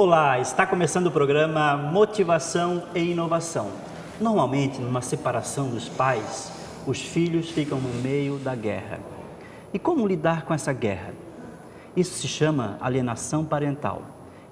Olá, está começando o programa Motivação e Inovação. Normalmente, numa separação dos pais, os filhos ficam no meio da guerra. E como lidar com essa guerra? Isso se chama alienação parental.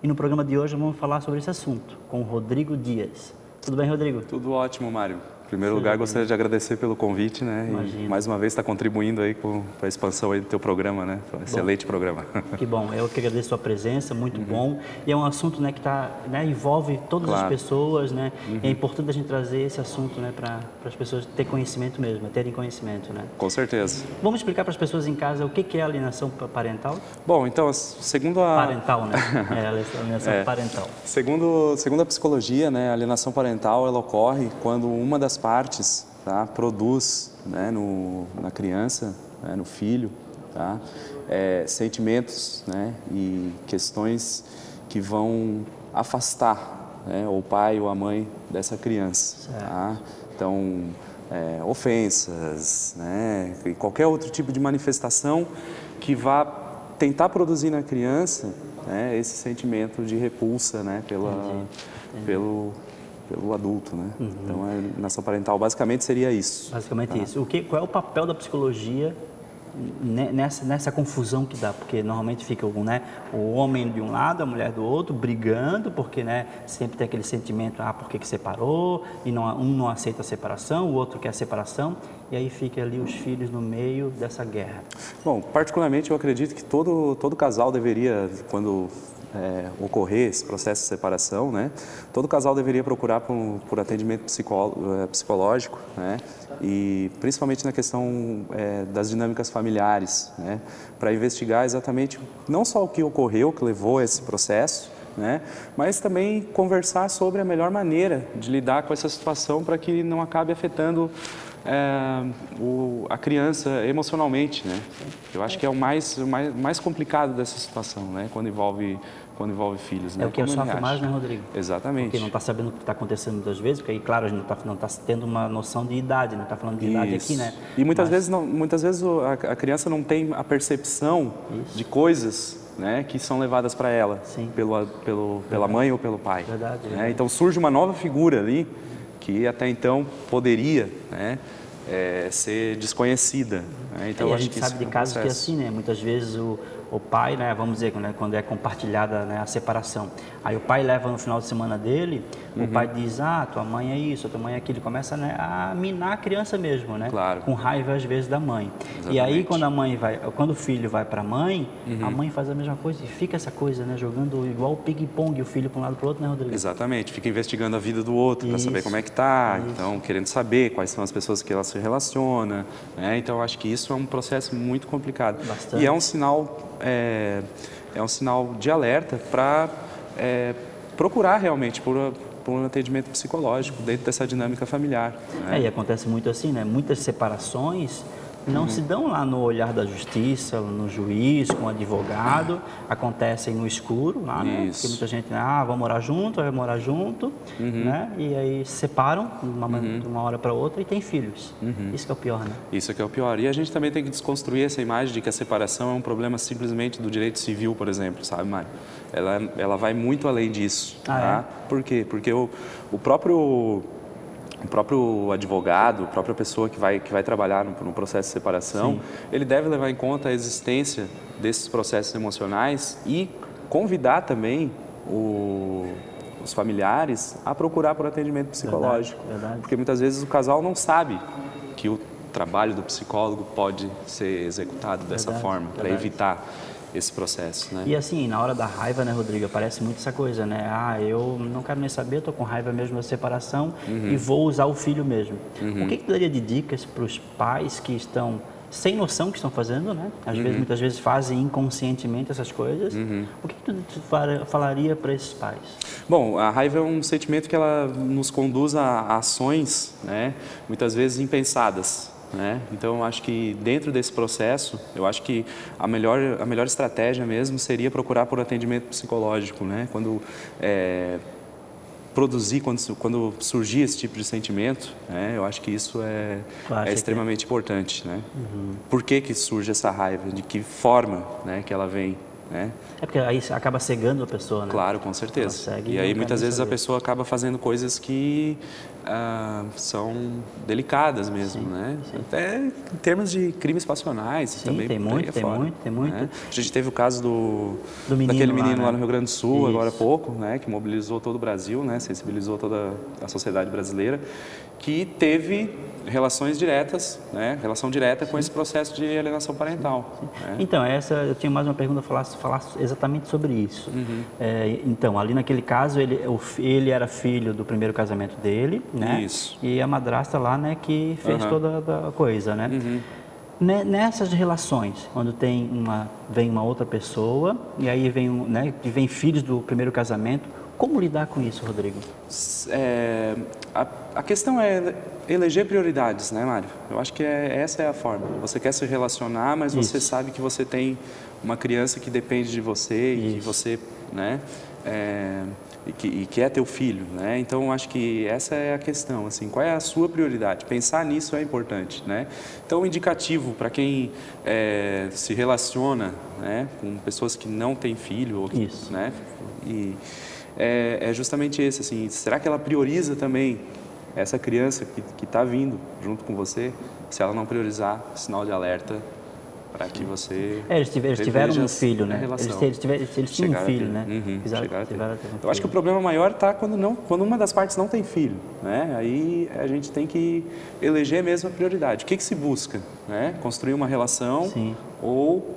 E no programa de hoje vamos falar sobre esse assunto com o Rodrigo Dias. Tudo bem, Rodrigo? Tudo ótimo, Mário. Em primeiro lugar, gostaria de agradecer pelo convite, né? Imagina. E mais uma vez está contribuindo aí com a expansão aí do teu programa, né? Um excelente programa. Que bom. Eu que agradeço a sua presença, muito uhum. bom. E é um assunto, né, que tá, né, envolve todas claro. as pessoas, né? Uhum. é importante a gente trazer esse assunto, né, para as pessoas ter conhecimento mesmo, terem conhecimento, né? Com certeza. Vamos explicar para as pessoas em casa o que é alienação parental? Bom, então, segundo a parental, né? É, alienação é. parental. Segundo, segundo a psicologia, né, a alienação parental ela ocorre quando uma das partes tá, produz né, no, na criança, né, no filho, tá, é, sentimentos né, e questões que vão afastar né, o pai ou a mãe dessa criança. Tá? Então, é, ofensas, né, e qualquer outro tipo de manifestação que vá tentar produzir na criança né, esse sentimento de repulsa né, pela, Entendi. Entendi. pelo pelo adulto, né? Uhum. Então, a alienação parental basicamente seria isso. Basicamente tá? isso. O que, qual é o papel da psicologia nessa, nessa confusão que dá? Porque normalmente fica né, o homem de um lado, a mulher do outro, brigando, porque né, sempre tem aquele sentimento, ah, por que, que separou? E não, um não aceita a separação, o outro quer a separação, e aí fica ali os filhos no meio dessa guerra. Bom, particularmente eu acredito que todo, todo casal deveria, quando é, ocorrer esse processo de separação, né, todo casal deveria procurar por, por atendimento é, psicológico, né, e principalmente na questão é, das dinâmicas familiares, né, para investigar exatamente não só o que ocorreu, que levou a esse processo, né, mas também conversar sobre a melhor maneira de lidar com essa situação para que não acabe afetando é, o, a criança emocionalmente, né? Eu acho que é o mais, mais, mais complicado dessa situação, né? Quando envolve quando envolve filhos. É né? o que Como sofre mais, né, Rodrigo? Exatamente. Porque não está sabendo o que está acontecendo muitas vezes, porque aí, claro, a gente não está tá tendo uma noção de idade, né? está falando de Isso. idade aqui, né? E muitas Mas... vezes, não, muitas vezes a, a, criança não tem a percepção Isso. de coisas né, que são levadas para ela, Sim. Pelo, pelo, pela mãe ou pelo pai. Verdade, né? verdade. Então surge uma nova figura ali que até então poderia né, é, ser desconhecida. Né? Então, e a gente sabe de é casos que é assim, né? Muitas vezes o, o pai, né, vamos dizer, né, quando é compartilhada né, a separação, aí o pai leva no final de semana dele, uhum. o pai diz, ah, tua mãe é isso, tua mãe é aquilo, começa né, a minar a criança mesmo, né? Claro. Com raiva às vezes da mãe. Exatamente. E aí quando a mãe vai, quando o filho vai para a mãe, uhum. a mãe faz a mesma coisa e fica essa coisa, né, jogando igual o ping-pong, o filho para um lado para o outro, né, Rodrigo? Exatamente, fica investigando a vida do outro para saber como é que tá, isso. então querendo saber quais são as pessoas que ela se relaciona, né? Então acho que isso é um processo muito complicado. Bastante. E é um sinal é, é um sinal de alerta para é, procurar realmente por, por um atendimento psicológico dentro dessa dinâmica familiar. Né? É, e acontece muito assim, né? Muitas separações não uhum. se dão lá no olhar da justiça, no juiz, com o advogado, acontecem no escuro lá, né? Porque muita gente, ah, vamos morar junto, vai morar junto, uhum. né? E aí se separam de uma, uhum. de uma hora para outra e tem filhos. Uhum. Isso que é o pior, né? Isso que é o pior. E a gente também tem que desconstruir essa imagem de que a separação é um problema simplesmente do direito civil, por exemplo, sabe, Mário? Ela, ela vai muito além disso, ah, tá? É? Por quê? Porque o, o próprio o próprio advogado, a própria pessoa que vai, que vai trabalhar no, no processo de separação, Sim. ele deve levar em conta a existência desses processos emocionais e convidar também o, os familiares a procurar por atendimento psicológico. Verdade, verdade. Porque muitas vezes o casal não sabe que o trabalho do psicólogo pode ser executado dessa verdade, forma, para evitar esse processo, né? E assim, na hora da raiva, né, Rodrigo, aparece muito essa coisa, né? Ah, eu não quero nem saber, estou com raiva mesmo da separação uhum. e vou usar o filho mesmo. Uhum. O que, que daria de dicas para os pais que estão sem noção que estão fazendo, né? Às uhum. vezes, muitas vezes fazem inconscientemente essas coisas. Uhum. O que, que tu falaria para esses pais? Bom, a raiva é um sentimento que ela nos conduz a ações, né? Muitas vezes impensadas. Né? Então, acho que dentro desse processo, eu acho que a melhor, a melhor estratégia mesmo seria procurar por atendimento psicológico. Né? Quando é, produzir, quando, quando surgir esse tipo de sentimento, né? eu acho que isso é, é extremamente importante. Né? Uhum. Por que, que surge essa raiva? De que forma né, que ela vem? Né? É porque aí acaba cegando a pessoa, né? Claro, com certeza. E aí muitas vezes saber. a pessoa acaba fazendo coisas que ah, são delicadas mesmo, sim, né? Sim. Até em termos de crimes passionais sim, também. Tem muito, tem muito, tem muito. Né? A gente teve o caso do, do menino daquele menino lá, né? lá, no Rio Grande do Sul, Isso. agora há pouco, né? Que mobilizou todo o Brasil, né? Sensibilizou toda a sociedade brasileira, que teve relações diretas, né? Relação direta com esse processo de alienação parental. Né? Então, essa eu tinha mais uma pergunta a falar, falar exatamente sobre isso. Uhum. É, então, ali naquele caso, ele, ele era filho do primeiro casamento dele, né? Isso. E a madrasta lá, né, que fez uhum. toda a coisa, né? Uhum. Nessas relações, quando tem uma, vem uma outra pessoa e aí vem, né, vem filhos do primeiro casamento, como lidar com isso, Rodrigo? É, a, a, questão é eleger prioridades, né, Mário? Eu acho que é, essa é a forma. Você quer se relacionar, mas isso. você sabe que você tem uma criança que depende de você e que você, né? É, e que, e que, é teu filho, né? Então acho que essa é a questão, assim, qual é a sua prioridade? Pensar nisso é importante, né? Então indicativo para quem é, se relaciona, né, com pessoas que não têm filho, ou, Isso. né? E é, é, justamente esse, assim, será que ela prioriza também essa criança que está vindo junto com você? Se ela não priorizar, sinal de alerta para que você. É, eles, tiveram, eles tiveram um filho, né? Eles, eles, tiveram, eles tinham um filho, né? Uhum, Fizeram, tiveram um Eu acho que o problema maior está quando, não, quando uma das partes não tem filho, né? Aí a gente tem que eleger mesmo a prioridade. O que, que se busca? Né? Construir uma relação Sim. ou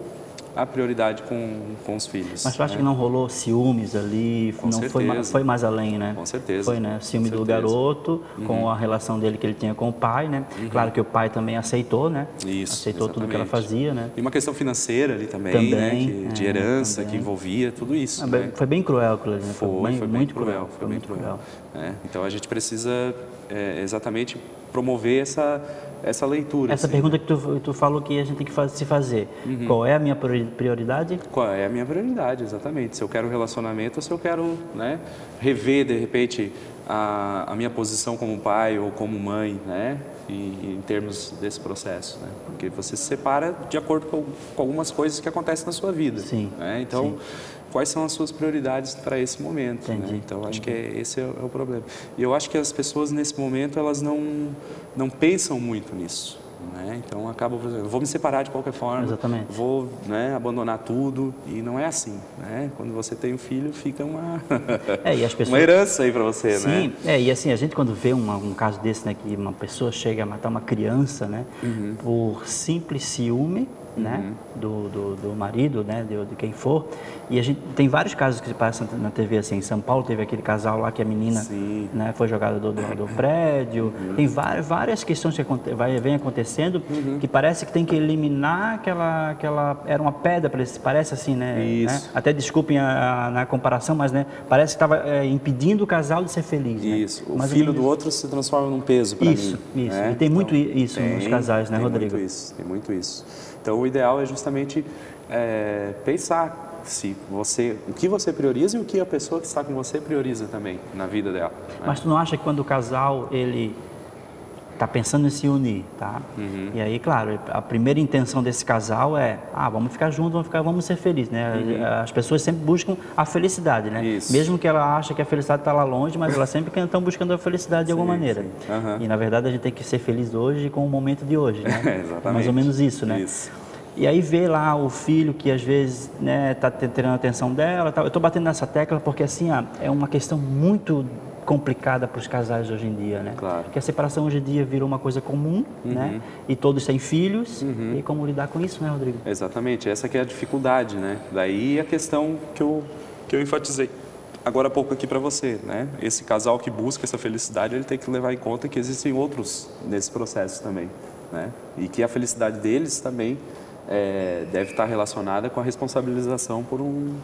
a prioridade com, com os filhos. Mas tu acha né? que não rolou ciúmes ali? Com não foi, foi mais além, né? Com certeza. Foi, né? Ciúme do garoto uhum. com a relação dele que ele tinha com o pai, né? Uhum. Claro que o pai também aceitou, né? Isso. Aceitou exatamente. tudo que ela fazia, né? E uma questão financeira ali também, também né? Que, é, de herança também. que envolvia tudo isso. Ah, né? Foi bem cruel aquilo ali, né? Foi, foi, bem, foi muito cruel. cruel. Foi, muito cruel. cruel. É, então a gente precisa é, exatamente promover essa essa leitura. Essa assim, pergunta né? que tu, tu falou que a gente tem que se fazer. Uhum. Qual é a minha prioridade? Qual é a minha prioridade, exatamente. Se eu quero relacionamento ou se eu quero né, rever, de repente, a, a minha posição como pai ou como mãe, né? E, em termos desse processo, né? Porque você se separa de acordo com, com algumas coisas que acontecem na sua vida. Sim. Né? Então, Sim quais são as suas prioridades para esse momento. Né? Então, acho que é, esse é, é, o problema. E eu acho que as pessoas, nesse momento, elas não, não pensam muito nisso. Né? Então, acaba, por exemplo, vou me separar de qualquer forma, Exatamente. vou né, abandonar tudo, e não é assim. Né? Quando você tem um filho, fica uma, é, e as pessoas... uma herança aí para você. Sim, né? é, e assim, a gente quando vê uma, um caso desse, né, que uma pessoa chega a matar uma criança né, uhum. por simples ciúme, né, uhum. do, do, do, marido, né, de, de, quem for. E a gente tem vários casos que se passam na TV assim. Em São Paulo teve aquele casal lá que a menina, né, foi jogada do, do, do prédio. Uhum. Tem várias, várias questões que vai vem acontecendo uhum. que parece que tem que eliminar aquela aquela era uma pedra parece assim, né, né? Até desculpem a, a, na comparação, mas né, parece que estava é, impedindo o casal de ser feliz. Né? Isso. Né? O mas filho do outro se transforma num peso para mim. Isso, isso. Né? E tem então, muito isso tem, nos casais, né, tem Rodrigo? Tem muito isso. Tem muito isso. Então, o ideal é justamente é, pensar se você, o que você prioriza e o que a pessoa que está com você prioriza também na vida dela. Né? Mas tu não acha que quando o casal ele está pensando em se unir, tá? Uhum. E aí, claro, a primeira intenção desse casal é, ah, vamos ficar juntos, vamos ficar, vamos ser felizes, né? Uhum. As pessoas sempre buscam a felicidade, né? Isso. Mesmo que ela ache que a felicidade está lá longe, mas elas sempre estão buscando a felicidade de alguma maneira. Uhum. E na verdade a gente tem que ser feliz hoje com o momento de hoje, né? Exatamente. Mais ou menos isso, né? Isso. E aí vê lá o filho que às vezes está né, tá tendo a atenção dela. Tá. Eu estou batendo nessa tecla porque assim ah, é uma questão muito complicada para os casais hoje em dia, né? Claro. Porque a separação hoje em dia virou uma coisa comum, uhum. né? E todos têm filhos. Uhum. E como lidar com isso, né, Rodrigo? Exatamente. Essa que é a dificuldade, né? Daí a questão que eu, que eu enfatizei agora há pouco aqui para você, né? Esse casal que busca essa felicidade, ele tem que levar em conta que existem outros nesse processo também, né? E que a felicidade deles também é, deve estar relacionada com a responsabilização por um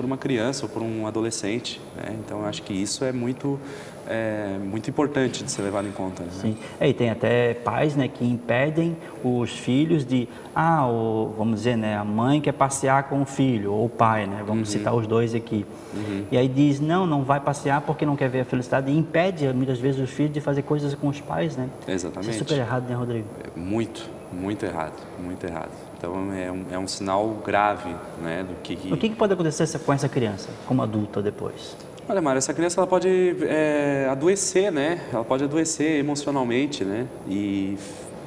por uma criança ou por um adolescente. Né? Então, eu acho que isso é muito, é, muito importante de ser levado em conta. Né? Sim, é, e tem até pais né, que impedem os filhos de, ah, o, vamos dizer, né, a mãe quer passear com o filho, ou o pai, né, vamos uhum. citar os dois aqui. Uhum. E aí diz, não, não vai passear porque não quer ver a felicidade, e impede muitas vezes os filhos de fazer coisas com os pais, né? Exatamente. Isso é super errado, né, Rodrigo? É muito Muito errado, muito errado. Então é um, é um sinal grave, né, do que, que... O que, que pode acontecer com essa criança, como adulta depois? Olha, Mário, essa criança ela pode é, adoecer, né? Ela pode adoecer emocionalmente, né? E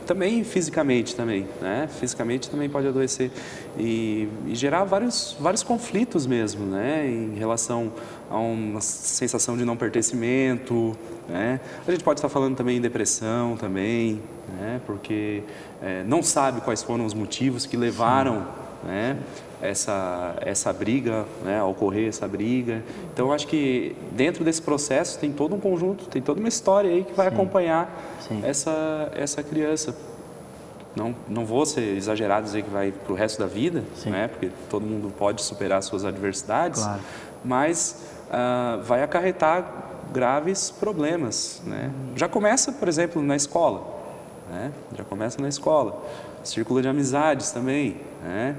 também fisicamente também, né? Fisicamente também pode adoecer e, e, gerar vários, vários conflitos mesmo, né? Em relação a uma sensação de não pertencimento, né? A gente pode estar falando também em depressão também, né? Porque é, não sabe quais foram os motivos que levaram, né? Essa, essa briga, né, ocorrer essa briga. Então, acho que dentro desse processo tem todo um conjunto, tem toda uma história aí que vai Sim. acompanhar Sim. Essa, essa criança. Não, não vou ser exagerado dizer que vai para o resto da vida, né, porque todo mundo pode superar suas adversidades, claro. mas uh, vai acarretar graves problemas. Né? Já começa, por exemplo, na escola. Né? Já começa na escola. Círculo de amizades também. Né?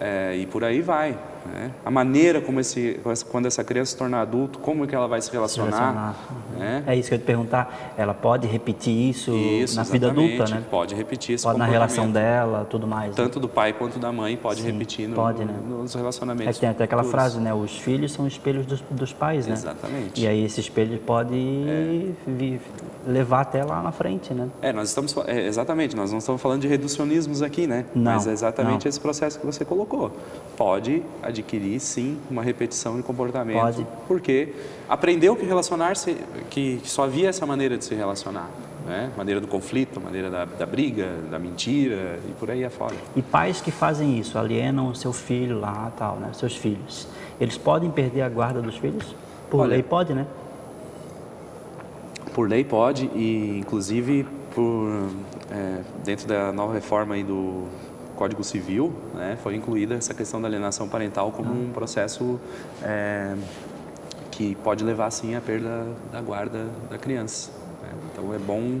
É, e por aí vai. Né? A maneira como esse, quando essa criança se tornar adulto, como é que ela vai se relacionar. Se relacionar. Né? É isso que eu ia te perguntar. Ela pode repetir isso, isso na vida adulta, né? Pode repetir esse Pode na relação dela, tudo mais. Né? Tanto né? do pai quanto da mãe pode Sim, repetir no, pode, né? nos relacionamentos. É tem até aquela futuros. frase, né? Os filhos são espelhos dos, dos pais, né? Exatamente. E aí esse espelho pode é. levar até lá na frente, né? É, nós estamos é, exatamente. Nós não estamos falando de reducionismos aqui, né? Não, Mas é exatamente não. esse processo que você colocou. Pode adquirir sim uma repetição de comportamento. Pode. Porque aprendeu que relacionar-se, que, só havia essa maneira de se relacionar. Né? Maneira do conflito, maneira da, da, briga, da mentira e por aí afora. E pais que fazem isso, alienam o seu filho lá, tal, né? Seus filhos, eles podem perder a guarda dos filhos? Por Olha, lei pode, né? Por lei pode e inclusive por é, dentro da nova reforma aí do Código Civil, né, foi incluída essa questão da alienação parental como um processo é, que pode levar, sim, à perda da guarda da criança. Né? Então, é bom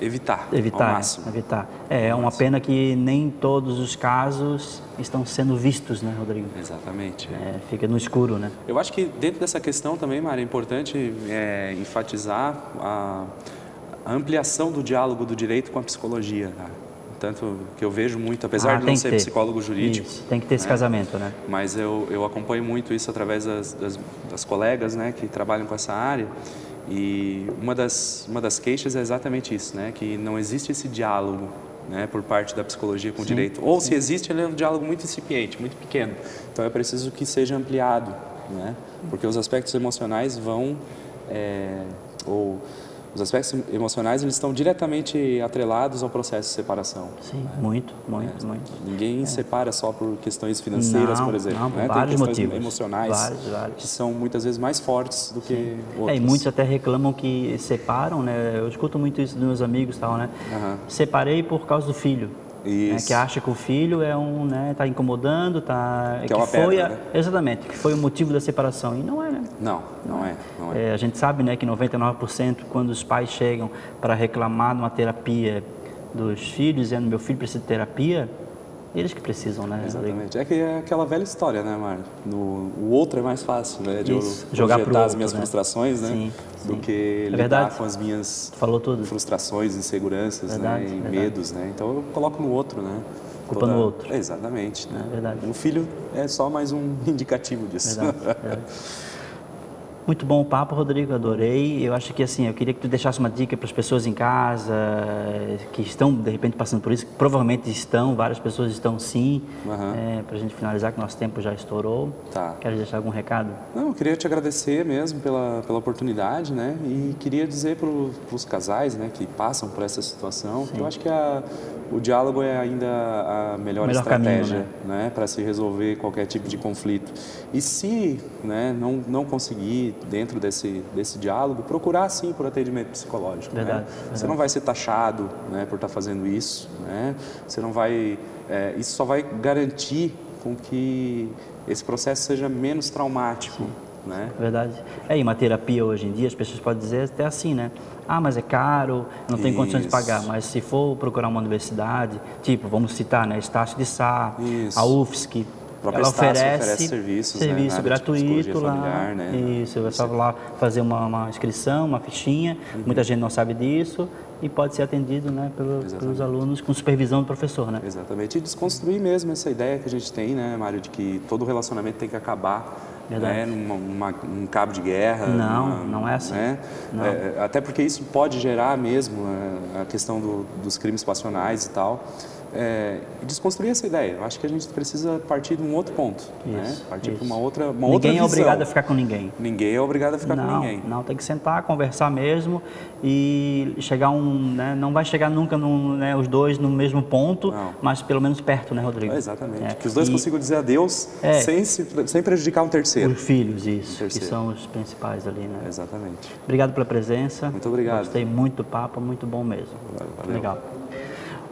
evitar, evitar, ao máximo. Evitar. É, é uma pena que nem todos os casos estão sendo vistos, né, Rodrigo? Exatamente. É. É, fica no escuro, né? Eu acho que dentro dessa questão também, Mara, é importante é, enfatizar a, a, ampliação do diálogo do direito com a psicologia. Né? Tanto que eu vejo muito, apesar ah, de não ser ter. psicólogo jurídico. Isso, tem que ter esse né? casamento, né? Mas eu, eu acompanho muito isso através das, das, das, colegas né, que trabalham com essa área. E uma das, uma das queixas é exatamente isso, né? Que não existe esse diálogo né, por parte da psicologia com sim, o direito. Ou sim. se existe, ele é um diálogo muito incipiente, muito pequeno. Então é preciso que seja ampliado, né? Porque os aspectos emocionais vão... É, ou os aspectos emocionais eles estão diretamente atrelados ao processo de separação. Sim, né? muito, muito, é, muito. Ninguém é. separa só por questões financeiras, não, por exemplo. Não, né? vários Tem questões motivos. emocionais vários, vários. que são muitas vezes mais fortes do que outras. É, e muitos até reclamam que separam, né? Eu escuto muito isso dos meus amigos, tal, né? Uhum. Separei por causa do filho. Né, que acha que o filho é um, né, tá incomodando, tá que, que é uma foi pedra, a, né? exatamente, que foi o motivo da separação e não é, né? Não, não, é, não é. é. A gente sabe, né, que 99% quando os pais chegam para reclamar de uma terapia dos filhos, dizendo meu filho precisa de terapia, eles que precisam, né? Exatamente. É que é aquela velha história, né, Mário? o outro é mais fácil, né? De Isso, eu jogar as minhas né? frustrações, né? Sim, sim. Do que é lidar com as minhas Falou tudo. frustrações, inseguranças, verdade, né? E verdade. medos, né? Então eu coloco no outro, né? Culpa Toda... no outro. Exatamente. Né? É verdade. O filho é só mais um indicativo disso. Verdade, verdade. Muito bom o papo, Rodrigo, adorei. Eu acho que assim, eu queria que tu deixasse uma dica para as pessoas em casa que estão de repente passando por isso, que provavelmente estão, várias pessoas estão sim. Uhum. É, para a gente finalizar, que nosso tempo já estourou. Tá. Quer deixar algum recado? Não, eu queria te agradecer mesmo pela, pela oportunidade, né? E queria dizer para os casais, né, que passam por essa situação, eu acho que a, o diálogo é ainda a melhor, melhor estratégia, caminho, né? né, para se resolver qualquer tipo de conflito. E se, né, não não conseguir dentro desse, desse diálogo, procurar sim por atendimento psicológico. Verdade, né? verdade. Você não vai ser taxado né, por estar fazendo isso, né? Você não vai, é, isso só vai garantir com que esse processo seja menos traumático. Sim. Né? Verdade. É, e uma terapia hoje em dia, as pessoas podem dizer até assim, né? Ah, mas é caro, não tem condições de pagar. Mas se for procurar uma universidade, tipo, vamos citar, né? Estácio de Sá, Isso. a UFSC, própria ela Estácio oferece, oferece serviços, né, serviço de gratuito lá. familiar, né? Isso, é só lá fazer uma, uma inscrição, uma fichinha. Uhum. Muita gente não sabe disso e pode ser atendido, né, pelo, pelos alunos com supervisão do professor, né? Exatamente, e desconstruir mesmo essa ideia que a gente tem, né, Mário, de que todo relacionamento tem que acabar né, numa, uma, um cabo de guerra. Não, numa, não é assim. Né? É, até porque isso pode gerar mesmo é, a questão do, dos crimes passionais e tal. É, desconstruir essa ideia. Eu acho que a gente precisa partir de um outro ponto, né? Isso, partir isso. para uma outra, uma ninguém outra é obrigado a ficar com ninguém. Ninguém é obrigado a ficar não, com ninguém. Não, tem que sentar, conversar mesmo e chegar um, né, não vai chegar nunca num, né, os dois no mesmo ponto, Não. mas pelo menos perto, né, Rodrigo? É, exatamente. É. Que os dois E consigam dizer adeus É. sem, se, sem prejudicar um terceiro. Os filhos, isso, que Terceiro. são os principais ali, né? Exatamente. Obrigado pela presença. Muito obrigado. Gostei muito do papo, muito bom mesmo. Valeu. Legal.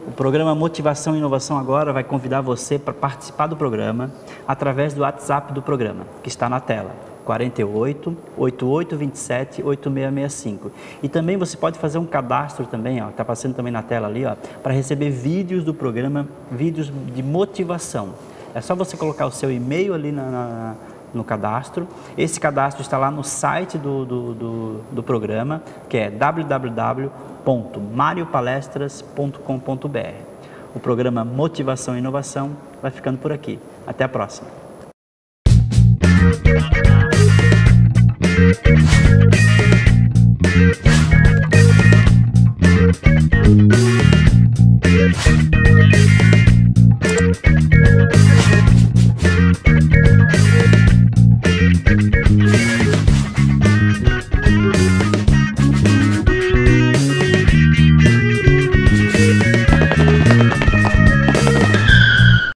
O programa Motivação e Inovação agora vai convidar você para participar do programa através do WhatsApp do programa, que está na tela. 48 8827 8665. E também você pode fazer um cadastro também, ó, está passando também na tela ali, ó, para receber vídeos do programa, vídeos de motivação. É só você colocar o seu e-mail ali na, na- no cadastro. Esse cadastro está lá no site do, do, do, do programa, que é www.mariopalestras.com.br. O programa Motivação e Inovação vai ficando por aqui. Até a próxima.